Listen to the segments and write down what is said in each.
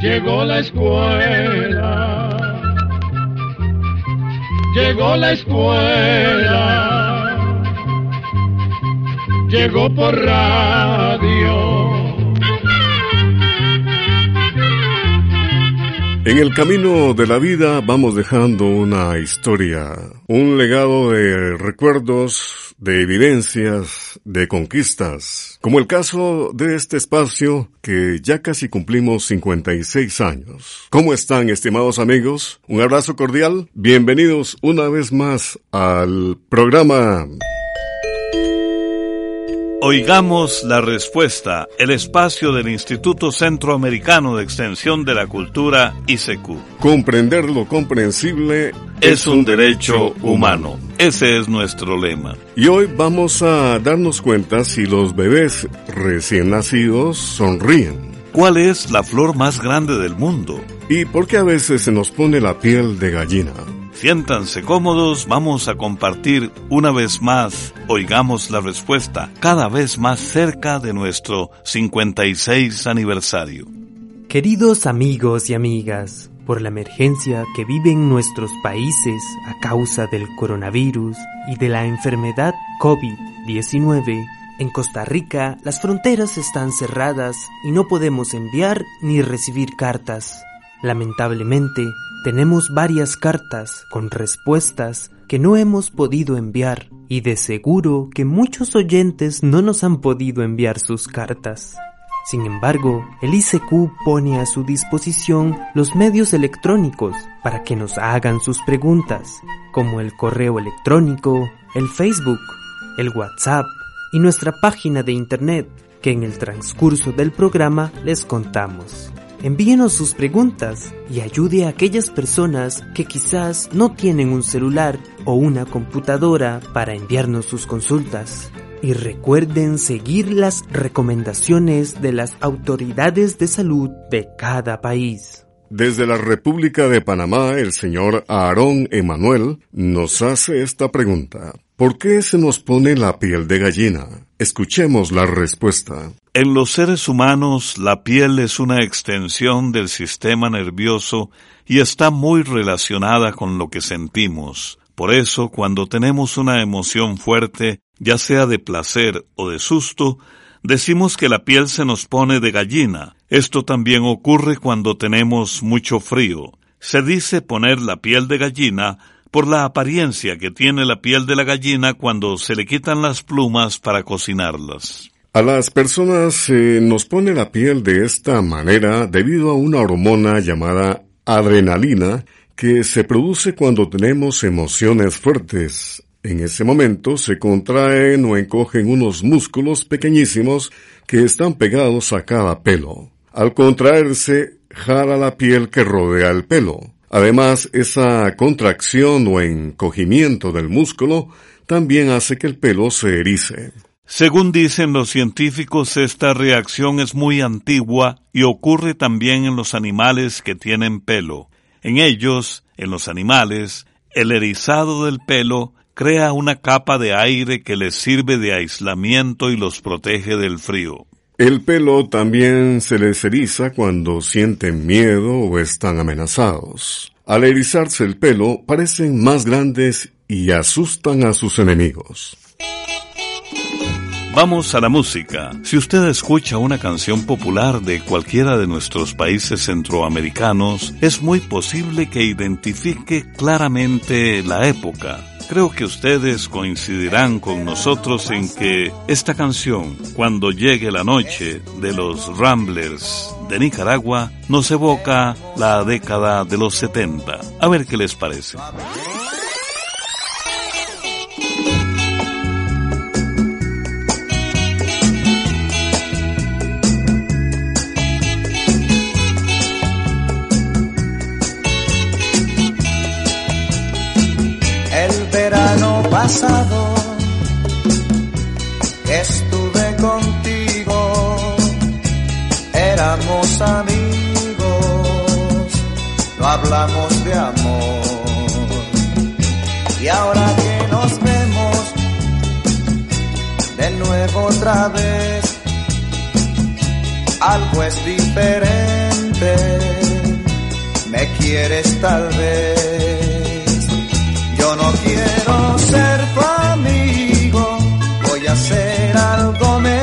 Llegó la escuela. Llegó la escuela. Llegó por radio. En el camino de la vida vamos dejando una historia, un legado de recuerdos, de evidencias, de conquistas, como el caso de este espacio que ya casi cumplimos 56 años. ¿Cómo están, estimados amigos? Un abrazo cordial. Bienvenidos una vez más al programa Oigamos la respuesta, el espacio del Instituto Centroamericano de Extensión de la Cultura, ICQ. Comprender lo comprensible es un derecho humano. Ese es nuestro lema. Y hoy vamos a darnos cuenta si los bebés recién nacidos sonríen. ¿Cuál es la flor más grande del mundo? ¿Y por qué a veces se nos pone la piel de gallina? Siéntanse cómodos, vamos a compartir una vez más, oigamos la respuesta, cada vez más cerca de nuestro 56 aniversario. Queridos amigos y amigas, por la emergencia que viven nuestros países a causa del coronavirus y de la enfermedad COVID-19, en Costa Rica las fronteras están cerradas y no podemos enviar ni recibir cartas. Lamentablemente, tenemos varias cartas con respuestas que no hemos podido enviar y de seguro que muchos oyentes no nos han podido enviar sus cartas. Sin embargo, el ICQ pone a su disposición los medios electrónicos para que nos hagan sus preguntas, como el correo electrónico, el Facebook, el WhatsApp y nuestra página de Internet, que en el transcurso del programa les contamos. Envíenos sus preguntas y ayude a aquellas personas que quizás no tienen un celular o una computadora para enviarnos sus consultas. Y recuerden seguir las recomendaciones de las autoridades de salud de cada país. Desde la República de Panamá, el señor Aarón Emanuel nos hace esta pregunta. ¿Por qué se nos pone la piel de gallina? Escuchemos la respuesta. En los seres humanos la piel es una extensión del sistema nervioso y está muy relacionada con lo que sentimos. Por eso, cuando tenemos una emoción fuerte, ya sea de placer o de susto, decimos que la piel se nos pone de gallina. Esto también ocurre cuando tenemos mucho frío. Se dice poner la piel de gallina por la apariencia que tiene la piel de la gallina cuando se le quitan las plumas para cocinarlas. A las personas se nos pone la piel de esta manera debido a una hormona llamada adrenalina que se produce cuando tenemos emociones fuertes. En ese momento se contraen o encogen unos músculos pequeñísimos que están pegados a cada pelo. Al contraerse, jala la piel que rodea el pelo. Además, esa contracción o encogimiento del músculo también hace que el pelo se erice. Según dicen los científicos, esta reacción es muy antigua y ocurre también en los animales que tienen pelo. En ellos, en los animales, el erizado del pelo crea una capa de aire que les sirve de aislamiento y los protege del frío. El pelo también se les eriza cuando sienten miedo o están amenazados. Al erizarse el pelo parecen más grandes y asustan a sus enemigos. Vamos a la música. Si usted escucha una canción popular de cualquiera de nuestros países centroamericanos, es muy posible que identifique claramente la época. Creo que ustedes coincidirán con nosotros en que esta canción, Cuando llegue la noche, de los Ramblers de Nicaragua, nos evoca la década de los 70. A ver qué les parece. Pasado estuve contigo, éramos amigos, no hablamos de amor. Y ahora que nos vemos de nuevo otra vez, algo es diferente, me quieres tal vez, yo no quiero ser tu amigo, voy a hacer algo mejor.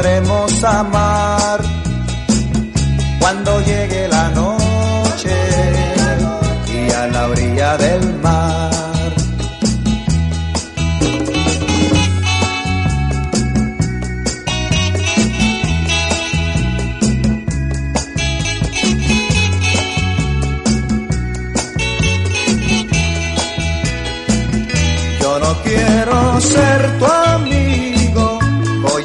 Podremos amar cuando llegue la noche y a la orilla del mar. Yo no quiero ser tu amigo,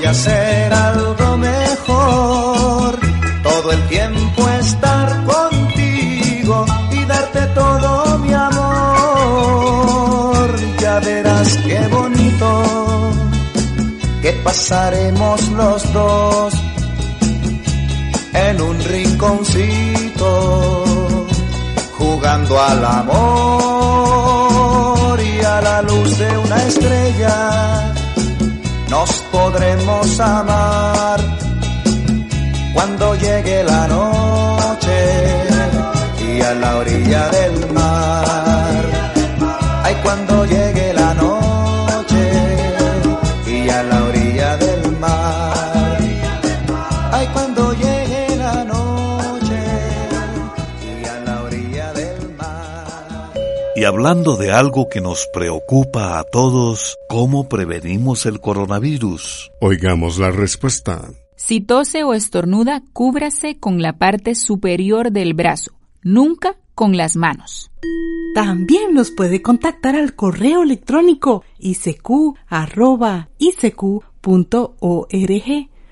voy a hacer algo mejor. Todo el tiempo estar contigo y darte todo mi amor. Ya verás qué bonito que pasaremos los dos en un rinconcito jugando al amor y a la luz de una estrella nos podremos amar cuando llegue la noche y a la orilla del mar. Ay, cuando llegue la noche y a la orilla del mar. Hablando de algo que nos preocupa a todos, ¿cómo prevenimos el coronavirus? Oigamos la respuesta. Si tose o estornuda, cúbrase con la parte superior del brazo, nunca con las manos. También nos puede contactar al correo electrónico isq.org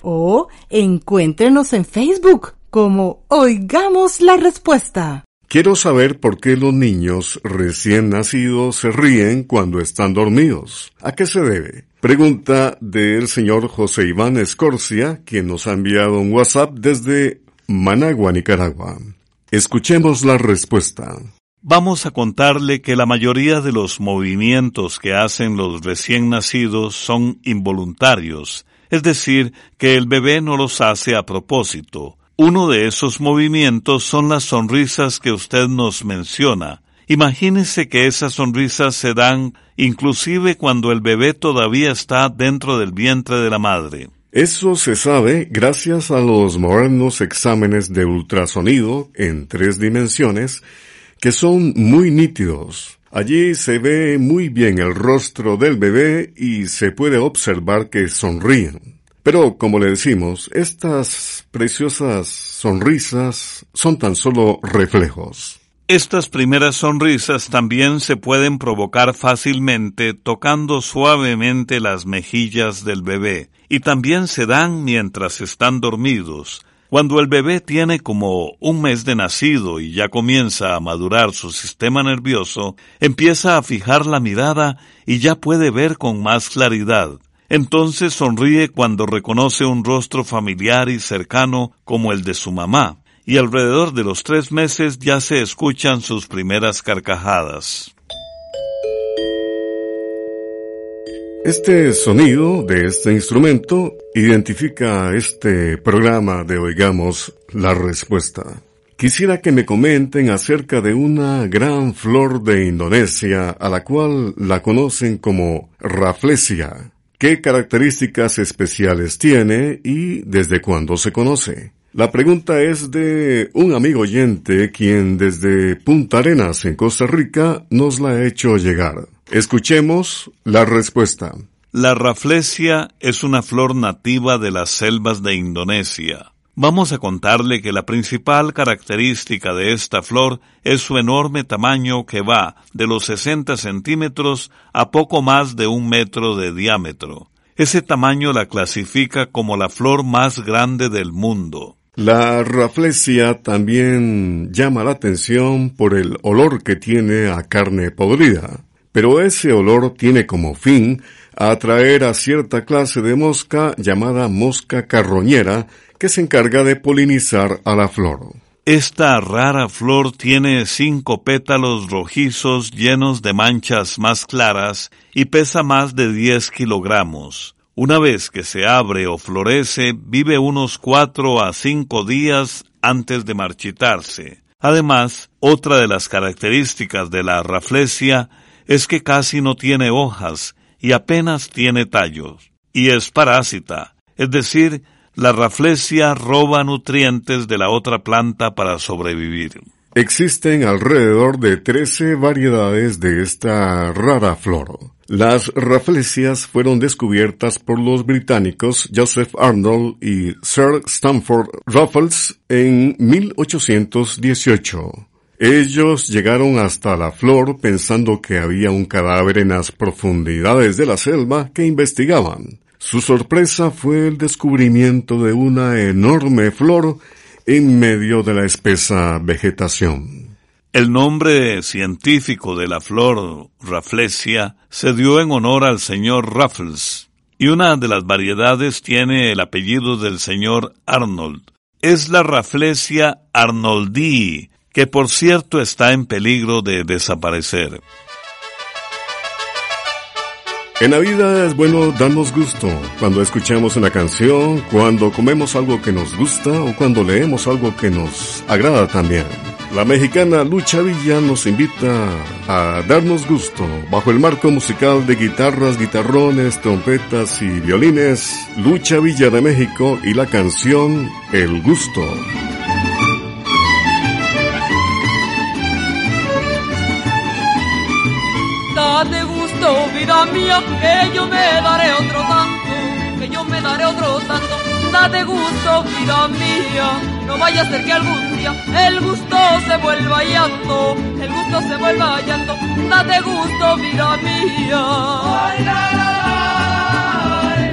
o encuéntrenos en Facebook como Oigamos la Respuesta. Quiero saber por qué los niños recién nacidos se ríen cuando están dormidos. ¿A qué se debe? Pregunta del señor José Iván Escorcia, quien nos ha enviado un WhatsApp desde Managua, Nicaragua. Escuchemos la respuesta. Vamos a contarle que la mayoría de los movimientos que hacen los recién nacidos son involuntarios, es decir, que el bebé no los hace a propósito. Uno de esos movimientos son las sonrisas que usted nos menciona. Imagínese que esas sonrisas se dan inclusive cuando el bebé todavía está dentro del vientre de la madre. Eso se sabe gracias a los modernos exámenes de ultrasonido en tres dimensiones que son muy nítidos. Allí se ve muy bien el rostro del bebé y se puede observar que sonríen. Pero, como le decimos, estas preciosas sonrisas son tan solo reflejos. Estas primeras sonrisas también se pueden provocar fácilmente tocando suavemente las mejillas del bebé y también se dan mientras están dormidos. Cuando el bebé tiene como un mes de nacido y ya comienza a madurar su sistema nervioso, empieza a fijar la mirada y ya puede ver con más claridad. Entonces sonríe cuando reconoce un rostro familiar y cercano como el de su mamá, y alrededor de los tres meses ya se escuchan sus primeras carcajadas. Este sonido de este instrumento identifica este programa de Oigamos la Respuesta. Quisiera que me comenten acerca de una gran flor de Indonesia a la cual la conocen como Rafflesia. ¿Qué características especiales tiene y desde cuándo se conoce? La pregunta es de un amigo oyente quien desde Punta Arenas en Costa Rica nos la ha hecho llegar. Escuchemos la respuesta. La raflesia es una flor nativa de las selvas de Indonesia. Vamos a contarle que la principal característica de esta flor es su enorme tamaño que va de los 60 centímetros a poco más de un metro de diámetro. Ese tamaño la clasifica como la flor más grande del mundo. La raflesia también llama la atención por el olor que tiene a carne podrida pero ese olor tiene como fin atraer a cierta clase de mosca llamada mosca carroñera que se encarga de polinizar a la flor. Esta rara flor tiene cinco pétalos rojizos llenos de manchas más claras y pesa más de 10 kilogramos. Una vez que se abre o florece, vive unos cuatro a cinco días antes de marchitarse. Además, otra de las características de la raflesia es que casi no tiene hojas y apenas tiene tallos, y es parásita, es decir, la raflesia roba nutrientes de la otra planta para sobrevivir. Existen alrededor de 13 variedades de esta rara flor. Las raflesias fueron descubiertas por los británicos Joseph Arnold y Sir Stamford Raffles en 1818. Ellos llegaron hasta la flor pensando que había un cadáver en las profundidades de la selva que investigaban. Su sorpresa fue el descubrimiento de una enorme flor en medio de la espesa vegetación. El nombre científico de la flor Rafflesia se dio en honor al señor Raffles, y una de las variedades tiene el apellido del señor Arnold. Es la Rafflesia arnoldii, que por cierto está en peligro de desaparecer. En la vida es bueno darnos gusto cuando escuchamos una canción, cuando comemos algo que nos gusta o cuando leemos algo que nos agrada también. La mexicana Lucha Villa nos invita a darnos gusto bajo el marco musical de guitarras, guitarrones, trompetas y violines. Lucha Villa de México y la canción El Gusto. Gusto, vida mía, que yo me daré otro tanto, que yo me daré otro tanto. Date gusto, vida mía, no vaya a ser que algún día el gusto se vuelva llanto, el gusto se vuelva llanto. Date gusto, vida mía. Ay, la, la, ay,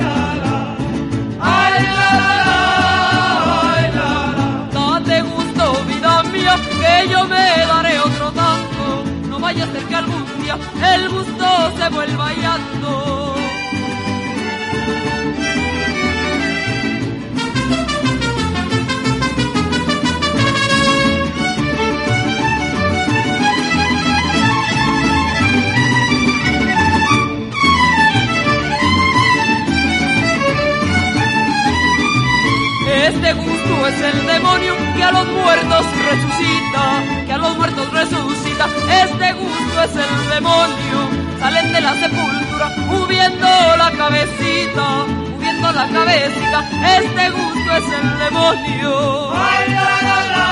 la, ay, Date gusto, vida mía, que yo me daré otro tanto, vaya a ser que algún el gusto se vuelva llanto. Es el demonio que a los muertos resucita, que a los muertos resucita. Este gusto es el demonio, salen de la sepultura, moviendo la cabecita, moviendo la cabecita. Este gusto es el demonio. Ay, la, la, la,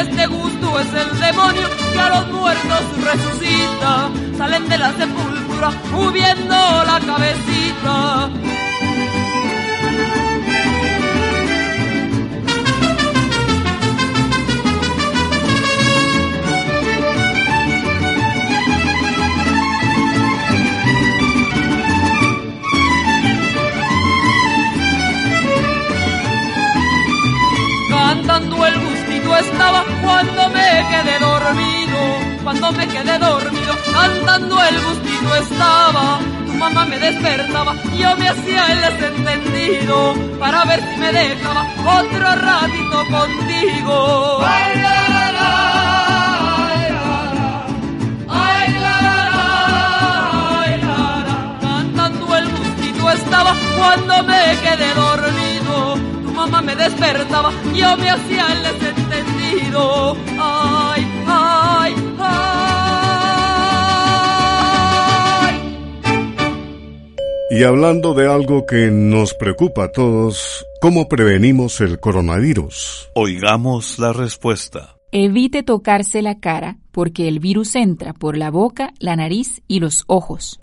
Este gusto es el demonio que a los muertos resucita, salen de la sepultura moviendo la cabecita. Cuando me quedé dormido cantando el gustito estaba. Tu mamá me despertaba, yo me hacía el desentendido, para ver si me dejaba otro ratito contigo. Ay, la, el gustito estaba cuando me quedé dormido. Tu mamá me despertaba, yo me hacía el desentendido. Ay, Y hablando de algo que nos preocupa a todos, ¿cómo prevenimos el coronavirus? Oigamos la respuesta. Evite tocarse la cara porque el virus entra por la boca, la nariz y los ojos.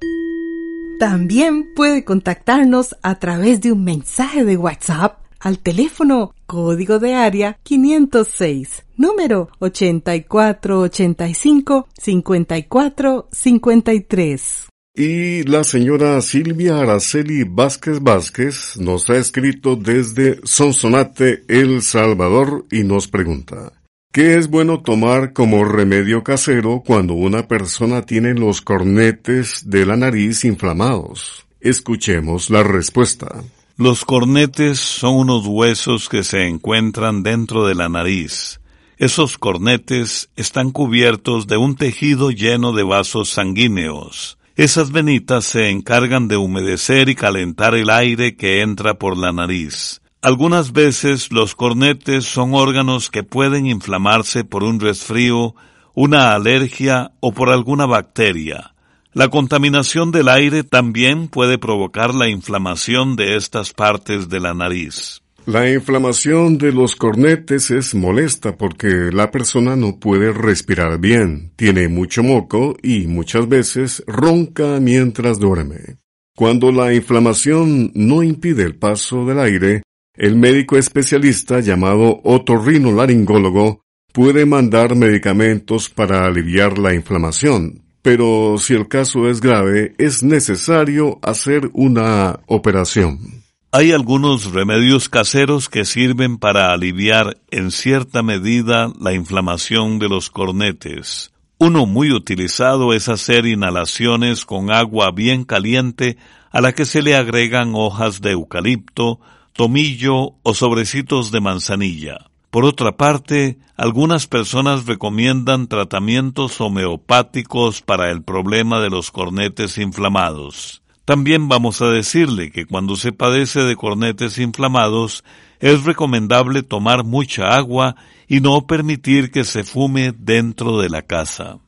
También puede contactarnos a través de un mensaje de WhatsApp al teléfono código de área 506, número 8485-5453. Y la señora Silvia Araceli Vázquez Vázquez nos ha escrito desde Sonsonate, El Salvador, y nos pregunta, ¿qué es bueno tomar como remedio casero cuando una persona tiene los cornetes de la nariz inflamados? Escuchemos la respuesta. Los cornetes son unos huesos que se encuentran dentro de la nariz. Esos cornetes están cubiertos de un tejido lleno de vasos sanguíneos. Esas venitas se encargan de humedecer y calentar el aire que entra por la nariz. Algunas veces los cornetes son órganos que pueden inflamarse por un resfrío, una alergia o por alguna bacteria. La contaminación del aire también puede provocar la inflamación de estas partes de la nariz. La inflamación de los cornetes es molesta porque la persona no puede respirar bien, tiene mucho moco y muchas veces ronca mientras duerme. Cuando la inflamación no impide el paso del aire, el médico especialista llamado otorrinolaringólogo puede mandar medicamentos para aliviar la inflamación, pero si el caso es grave es necesario hacer una operación. Hay algunos remedios caseros que sirven para aliviar en cierta medida la inflamación de los cornetes. Uno muy utilizado es hacer inhalaciones con agua bien caliente a la que se le agregan hojas de eucalipto, tomillo o sobrecitos de manzanilla. Por otra parte, algunas personas recomiendan tratamientos homeopáticos para el problema de los cornetes inflamados. También vamos a decirle que cuando se padece de cornetes inflamados es recomendable tomar mucha agua y no permitir que se fume dentro de la casa.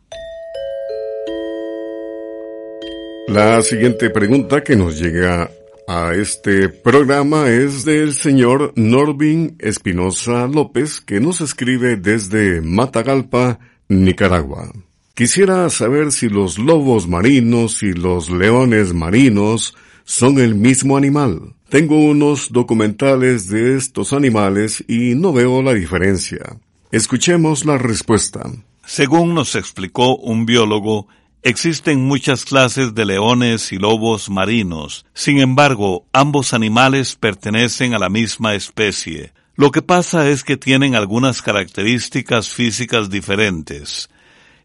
La siguiente pregunta que nos llega a este programa es del señor Norvin Espinosa López, que nos escribe desde Matagalpa, Nicaragua. Quisiera saber si los lobos marinos y los leones marinos son el mismo animal. Tengo unos documentales de estos animales y no veo la diferencia. Escuchemos la respuesta. Según nos explicó un biólogo, existen muchas clases de leones y lobos marinos. Sin embargo, ambos animales pertenecen a la misma especie. Lo que pasa es que tienen algunas características físicas diferentes.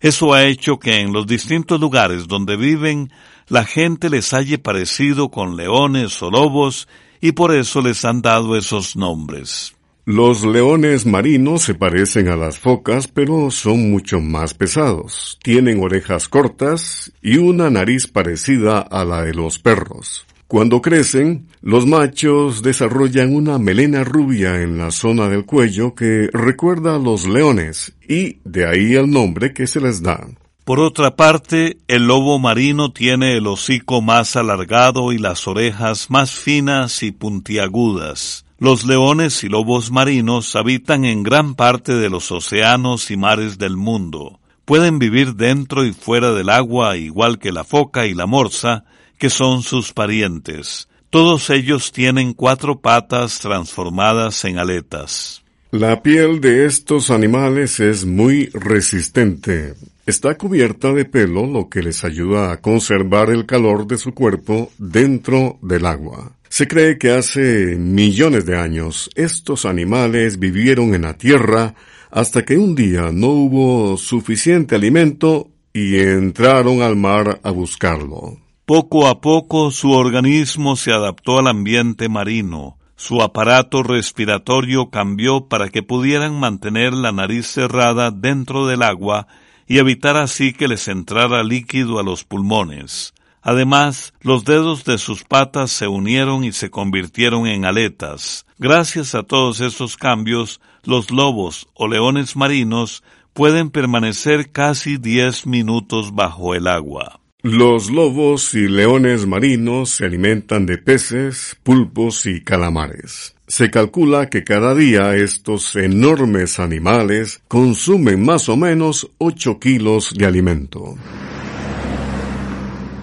Eso ha hecho que en los distintos lugares donde viven la gente les haya parecido con leones o lobos y por eso les han dado esos nombres. Los leones marinos se parecen a las focas, pero son mucho más pesados. Tienen orejas cortas y una nariz parecida a la de los perros. Cuando crecen, los machos desarrollan una melena rubia en la zona del cuello que recuerda a los leones y de ahí el nombre que se les da. Por otra parte, el lobo marino tiene el hocico más alargado y las orejas más finas y puntiagudas. Los leones y lobos marinos habitan en gran parte de los océanos y mares del mundo. Pueden vivir dentro y fuera del agua igual que la foca y la morsa, que son sus parientes. Todos ellos tienen cuatro patas transformadas en aletas. La piel de estos animales es muy resistente. Está cubierta de pelo, lo que les ayuda a conservar el calor de su cuerpo dentro del agua. Se cree que hace millones de años estos animales vivieron en la tierra hasta que un día no hubo suficiente alimento y entraron al mar a buscarlo. Poco a poco su organismo se adaptó al ambiente marino, su aparato respiratorio cambió para que pudieran mantener la nariz cerrada dentro del agua y evitar así que les entrara líquido a los pulmones. Además, los dedos de sus patas se unieron y se convirtieron en aletas. Gracias a todos esos cambios, los lobos o leones marinos pueden permanecer casi diez minutos bajo el agua. Los lobos y leones marinos se alimentan de peces, pulpos y calamares. Se calcula que cada día estos enormes animales consumen más o menos 8 kilos de alimento.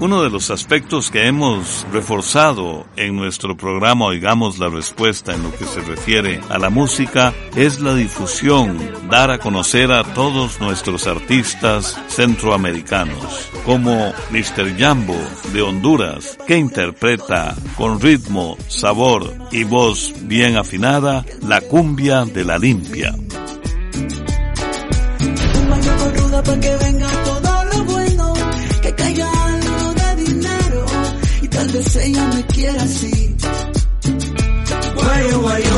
Uno de los aspectos que hemos reforzado en nuestro programa Oigamos la Respuesta en lo que se refiere a la música es la difusión, dar a conocer a todos nuestros artistas centroamericanos, como Mr. Jambo de Honduras, que interpreta con ritmo, sabor y voz bien afinada la cumbia de la limpia. Vez ella me quiera así. Guayo, guayo.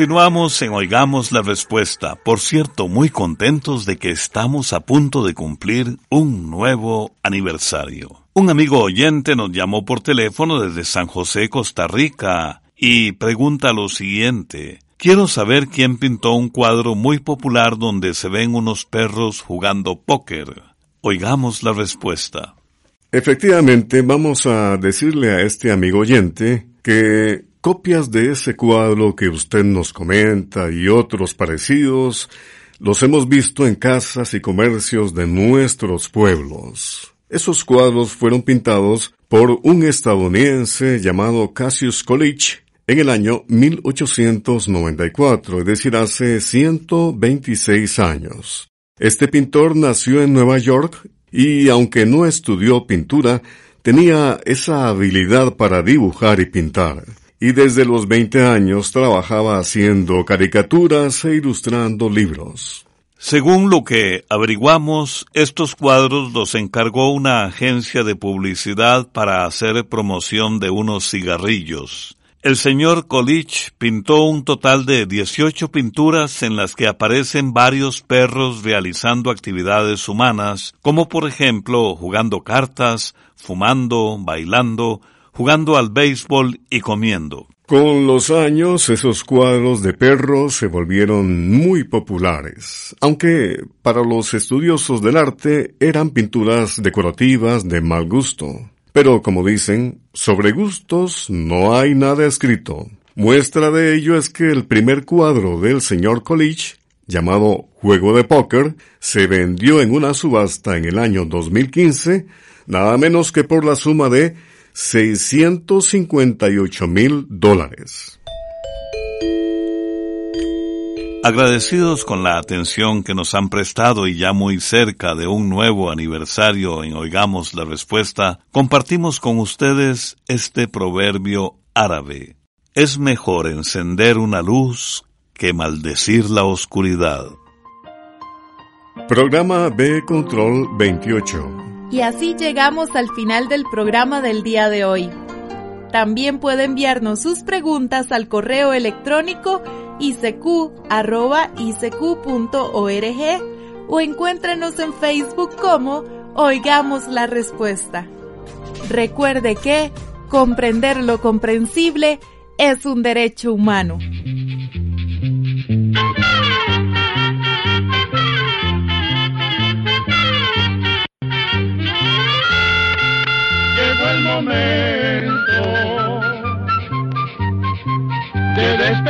Continuamos en Oigamos la Respuesta. Por cierto, muy contentos de que estamos a punto de cumplir un nuevo aniversario. Un amigo oyente nos llamó por teléfono desde San José, Costa Rica, y pregunta lo siguiente. Quiero saber quién pintó un cuadro muy popular donde se ven unos perros jugando póker. Oigamos la respuesta. Efectivamente, vamos a decirle a este amigo oyente que Copias de ese cuadro que usted nos comenta y otros parecidos los hemos visto en casas y comercios de nuestros pueblos. Esos cuadros fueron pintados por un estadounidense llamado Cassius Coolidge en el año 1894, es decir, hace 126 años. Este pintor nació en Nueva York y aunque no estudió pintura, tenía esa habilidad para dibujar y pintar. Y desde los 20 años trabajaba haciendo caricaturas e ilustrando libros. Según lo que averiguamos, estos cuadros los encargó una agencia de publicidad para hacer promoción de unos cigarrillos. El señor Colich pintó un total de 18 pinturas en las que aparecen varios perros realizando actividades humanas, como por ejemplo jugando cartas, fumando, bailando, jugando al béisbol y comiendo. Con los años, esos cuadros de perros se volvieron muy populares, aunque para los estudiosos del arte eran pinturas decorativas de mal gusto. Pero como dicen, sobre gustos no hay nada escrito. Muestra de ello es que el primer cuadro del señor Colich, llamado Juego de Póker, se vendió en una subasta en el año 2015, nada menos que por la suma de 658 mil dólares. Agradecidos con la atención que nos han prestado y ya muy cerca de un nuevo aniversario en Oigamos la Respuesta, compartimos con ustedes este proverbio árabe. Es mejor encender una luz que maldecir la oscuridad. Programa B Control 28. Y así llegamos al final del programa del día de hoy. También puede enviarnos sus preguntas al correo electrónico isq.org o encuéntrenos en Facebook como Oigamos la Respuesta. Recuerde que comprender lo comprensible es un derecho humano.